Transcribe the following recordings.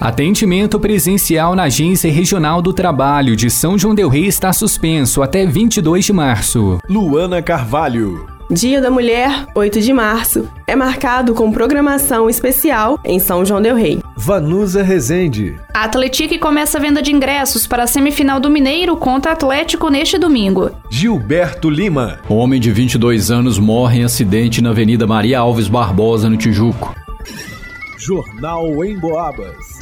Atendimento presencial na Agência Regional do Trabalho de São João Del Rei está suspenso até 22 de março. Luana Carvalho. Dia da Mulher, 8 de março, é marcado com programação especial em São João Del Rei. Vanusa Rezende. A Atletique começa a venda de ingressos para a semifinal do Mineiro contra Atlético neste domingo. Gilberto Lima. Homem de 22 anos morre em acidente na Avenida Maria Alves Barbosa, no Tijuco. Jornal em Boabas.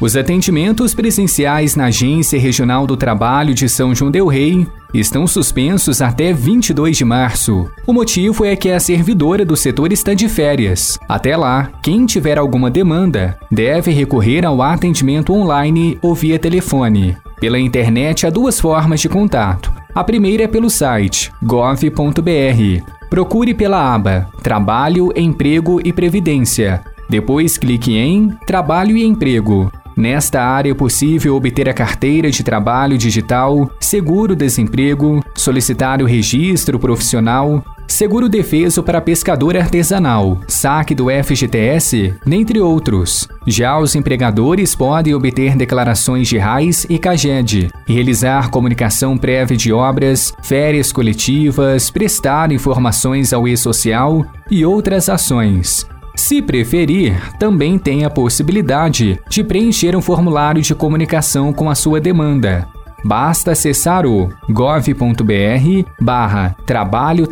Os atendimentos presenciais na Agência Regional do Trabalho de São João Del Rei estão suspensos até 22 de março. O motivo é que a servidora do setor está de férias. Até lá, quem tiver alguma demanda deve recorrer ao atendimento online ou via telefone. Pela internet há duas formas de contato. A primeira é pelo site gov.br. Procure pela aba Trabalho, Emprego e Previdência. Depois clique em Trabalho e Emprego. Nesta área é possível obter a carteira de trabalho digital, seguro-desemprego, solicitar o registro profissional, seguro defeso para pescador artesanal, saque do FGTS, dentre outros. Já os empregadores podem obter declarações de RAIS e CAGED, realizar comunicação prévia de obras, férias coletivas, prestar informações ao e-social e outras ações. Se preferir, também tem a possibilidade de preencher um formulário de comunicação com a sua demanda. Basta acessar o gov.br barra trabalho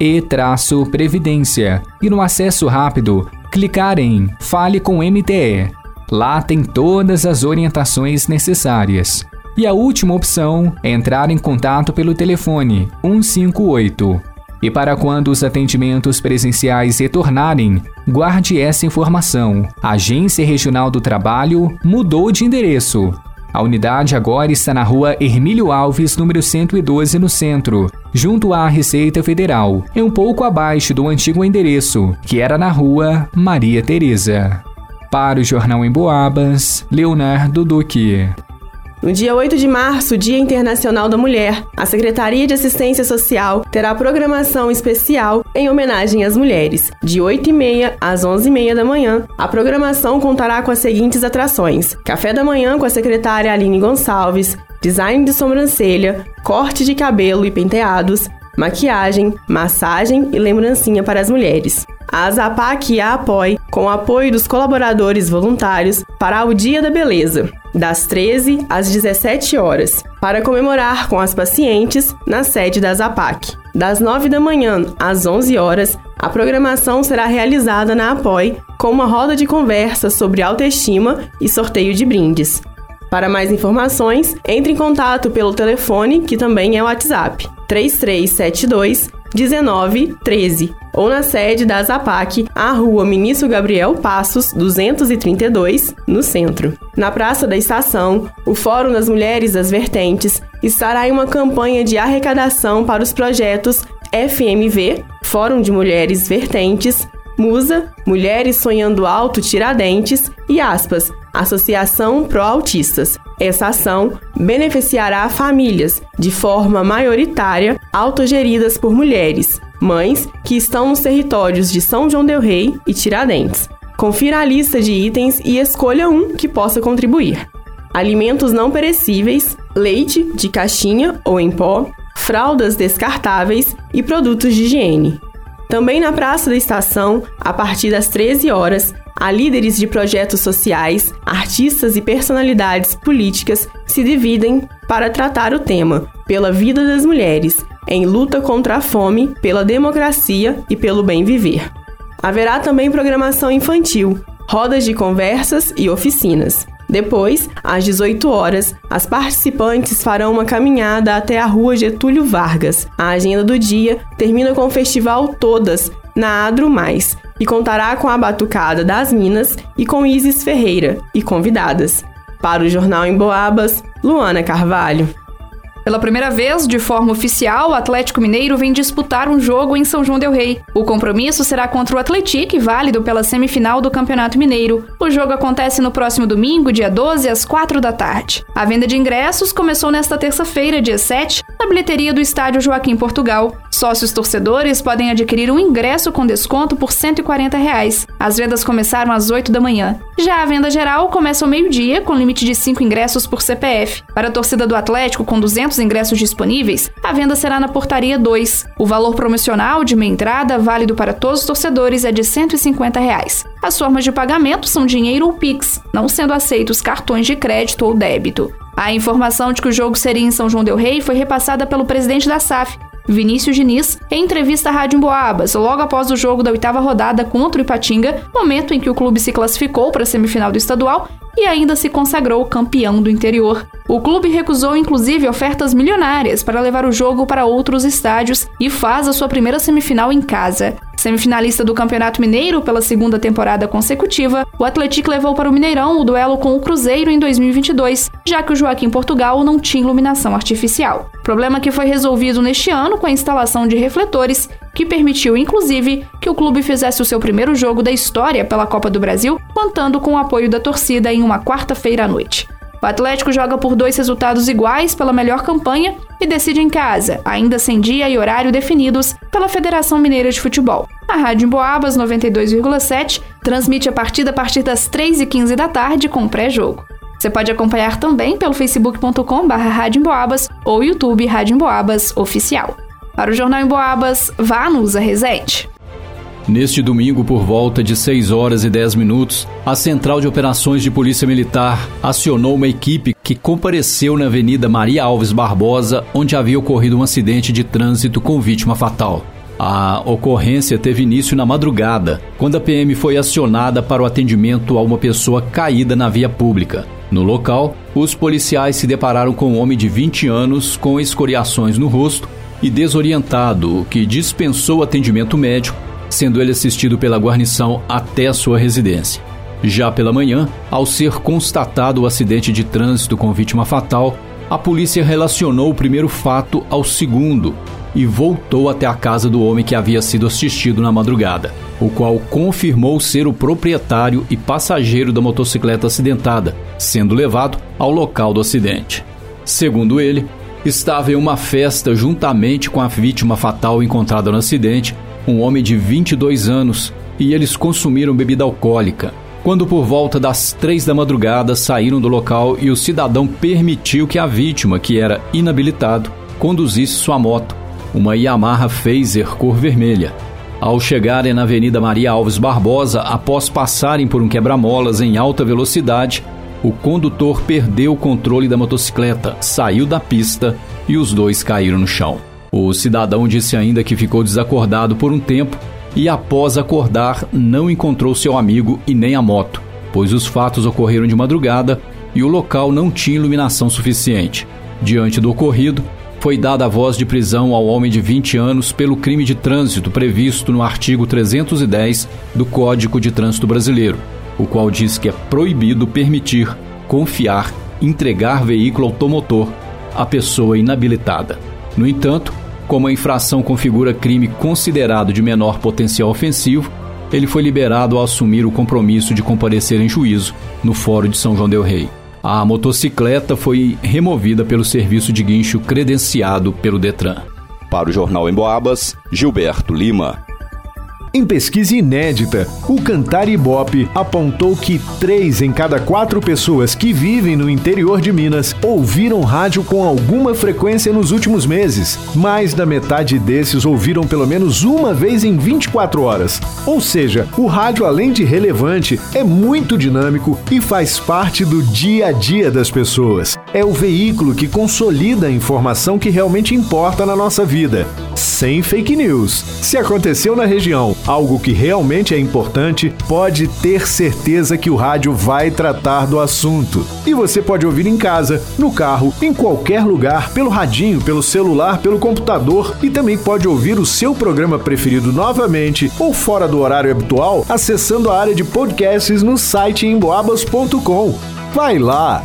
e previdência e no acesso rápido clicar em Fale com MTE. Lá tem todas as orientações necessárias. E a última opção é entrar em contato pelo telefone 158 e para quando os atendimentos presenciais retornarem, guarde essa informação. A Agência Regional do Trabalho mudou de endereço. A unidade agora está na rua Hermílio Alves, número 112, no centro, junto à Receita Federal, e um pouco abaixo do antigo endereço, que era na rua Maria Tereza. Para o Jornal em Boabas, Leonardo Duque. No dia 8 de março, Dia Internacional da Mulher, a Secretaria de Assistência Social terá programação especial em homenagem às mulheres. De 8h30 às 11h30 da manhã, a programação contará com as seguintes atrações: café da manhã com a secretária Aline Gonçalves, design de sobrancelha, corte de cabelo e penteados, maquiagem, massagem e lembrancinha para as mulheres. A Zapac e a Apoie, com o apoio dos colaboradores voluntários, para o Dia da Beleza, das 13 às 17 horas, para comemorar com as pacientes na sede da Zapac. Das 9 da manhã às 11 horas, a programação será realizada na Apoie com uma roda de conversa sobre autoestima e sorteio de brindes. Para mais informações, entre em contato pelo telefone, que também é WhatsApp, 3372 1913 ou na sede da Zapac, a rua Ministro Gabriel Passos, 232, no centro. Na Praça da Estação, o Fórum das Mulheres das Vertentes estará em uma campanha de arrecadação para os projetos FMV, Fórum de Mulheres Vertentes, Musa, Mulheres Sonhando Alto Tiradentes e aspas, Associação Pro Autistas. Essa ação beneficiará famílias, de forma maioritária, autogeridas por mulheres, mães que estão nos territórios de São João del Rei e Tiradentes. Confira a lista de itens e escolha um que possa contribuir. Alimentos não perecíveis, leite de caixinha ou em pó, fraldas descartáveis e produtos de higiene. Também na Praça da Estação, a partir das 13 horas, há líderes de projetos sociais, artistas e personalidades políticas se dividem para tratar o tema pela vida das mulheres, em luta contra a fome, pela democracia e pelo bem viver. Haverá também programação infantil, rodas de conversas e oficinas. Depois, às 18 horas, as participantes farão uma caminhada até a rua Getúlio Vargas. A agenda do dia termina com o festival Todas, na Adro Mais, e contará com a Batucada das Minas e com Isis Ferreira e convidadas. Para o Jornal em Boabas, Luana Carvalho. Pela primeira vez, de forma oficial, o Atlético Mineiro vem disputar um jogo em São João del Rei. O compromisso será contra o Atlético, válido pela semifinal do Campeonato Mineiro. O jogo acontece no próximo domingo, dia 12, às 4 da tarde. A venda de ingressos começou nesta terça-feira, dia 7, na bilheteria do estádio Joaquim Portugal. Sócios torcedores podem adquirir um ingresso com desconto por 140 reais. As vendas começaram às 8 da manhã. Já a venda geral começa ao meio-dia, com limite de 5 ingressos por CPF. Para a torcida do Atlético, com 200 ingressos disponíveis, a venda será na portaria 2. O valor promocional de meia entrada, válido para todos os torcedores, é de 150 reais. As formas de pagamento são dinheiro ou Pix, não sendo aceitos cartões de crédito ou débito. A informação de que o jogo seria em São João del Rei foi repassada pelo presidente da SAF, Vinícius Diniz, em entrevista à Rádio Boabas, logo após o jogo da oitava rodada contra o Ipatinga, momento em que o clube se classificou para a semifinal do estadual e ainda se consagrou campeão do interior. O clube recusou inclusive ofertas milionárias para levar o jogo para outros estádios e faz a sua primeira semifinal em casa. Semifinalista do Campeonato Mineiro pela segunda temporada consecutiva, o Atlético levou para o Mineirão o duelo com o Cruzeiro em 2022, já que o Joaquim Portugal não tinha iluminação artificial. Problema que foi resolvido neste ano com a instalação de refletores, que permitiu inclusive que o clube fizesse o seu primeiro jogo da história pela Copa do Brasil, contando com o apoio da torcida em uma quarta-feira à noite. O Atlético joga por dois resultados iguais pela melhor campanha e decide em casa, ainda sem dia e horário definidos pela Federação Mineira de Futebol. A Rádio Emboabas 92,7 transmite a partida a partir das 3h15 da tarde com pré-jogo. Você pode acompanhar também pelo facebook.com.br ou YouTube Rádio Emboabas Oficial. Para o Jornal Emboabas, vá no Usa Reset. Neste domingo, por volta de 6 horas e 10 minutos, a Central de Operações de Polícia Militar acionou uma equipe que compareceu na Avenida Maria Alves Barbosa, onde havia ocorrido um acidente de trânsito com vítima fatal. A ocorrência teve início na madrugada, quando a PM foi acionada para o atendimento a uma pessoa caída na via pública. No local, os policiais se depararam com um homem de 20 anos com escoriações no rosto e desorientado, que dispensou atendimento médico sendo ele assistido pela guarnição até sua residência. Já pela manhã, ao ser constatado o acidente de trânsito com vítima fatal, a polícia relacionou o primeiro fato ao segundo e voltou até a casa do homem que havia sido assistido na madrugada, o qual confirmou ser o proprietário e passageiro da motocicleta acidentada, sendo levado ao local do acidente. Segundo ele, estava em uma festa juntamente com a vítima fatal encontrada no acidente um homem de 22 anos, e eles consumiram bebida alcoólica. Quando por volta das três da madrugada saíram do local e o cidadão permitiu que a vítima, que era inabilitado, conduzisse sua moto, uma Yamaha Phaser cor vermelha. Ao chegarem na Avenida Maria Alves Barbosa, após passarem por um quebra-molas em alta velocidade, o condutor perdeu o controle da motocicleta, saiu da pista e os dois caíram no chão. O cidadão disse ainda que ficou desacordado por um tempo e, após acordar, não encontrou seu amigo e nem a moto, pois os fatos ocorreram de madrugada e o local não tinha iluminação suficiente. Diante do ocorrido, foi dada a voz de prisão ao homem de 20 anos pelo crime de trânsito previsto no artigo 310 do Código de Trânsito Brasileiro, o qual diz que é proibido permitir, confiar, entregar veículo automotor à pessoa inabilitada. No entanto, como a infração configura crime considerado de menor potencial ofensivo, ele foi liberado ao assumir o compromisso de comparecer em juízo no Fórum de São João Del Rei. A motocicleta foi removida pelo serviço de guincho credenciado pelo Detran. Para o Jornal em Boabas, Gilberto Lima. Em pesquisa inédita, o Cantar Ibope apontou que três em cada quatro pessoas que vivem no interior de Minas ouviram rádio com alguma frequência nos últimos meses. Mais da metade desses ouviram pelo menos uma vez em 24 horas. Ou seja, o rádio, além de relevante, é muito dinâmico e faz parte do dia a dia das pessoas. É o veículo que consolida a informação que realmente importa na nossa vida. Sem fake news. Se aconteceu na região algo que realmente é importante, pode ter certeza que o rádio vai tratar do assunto. E você pode ouvir em casa, no carro, em qualquer lugar, pelo radinho, pelo celular, pelo computador e também pode ouvir o seu programa preferido novamente ou fora do horário habitual acessando a área de podcasts no site emboabas.com. Vai lá!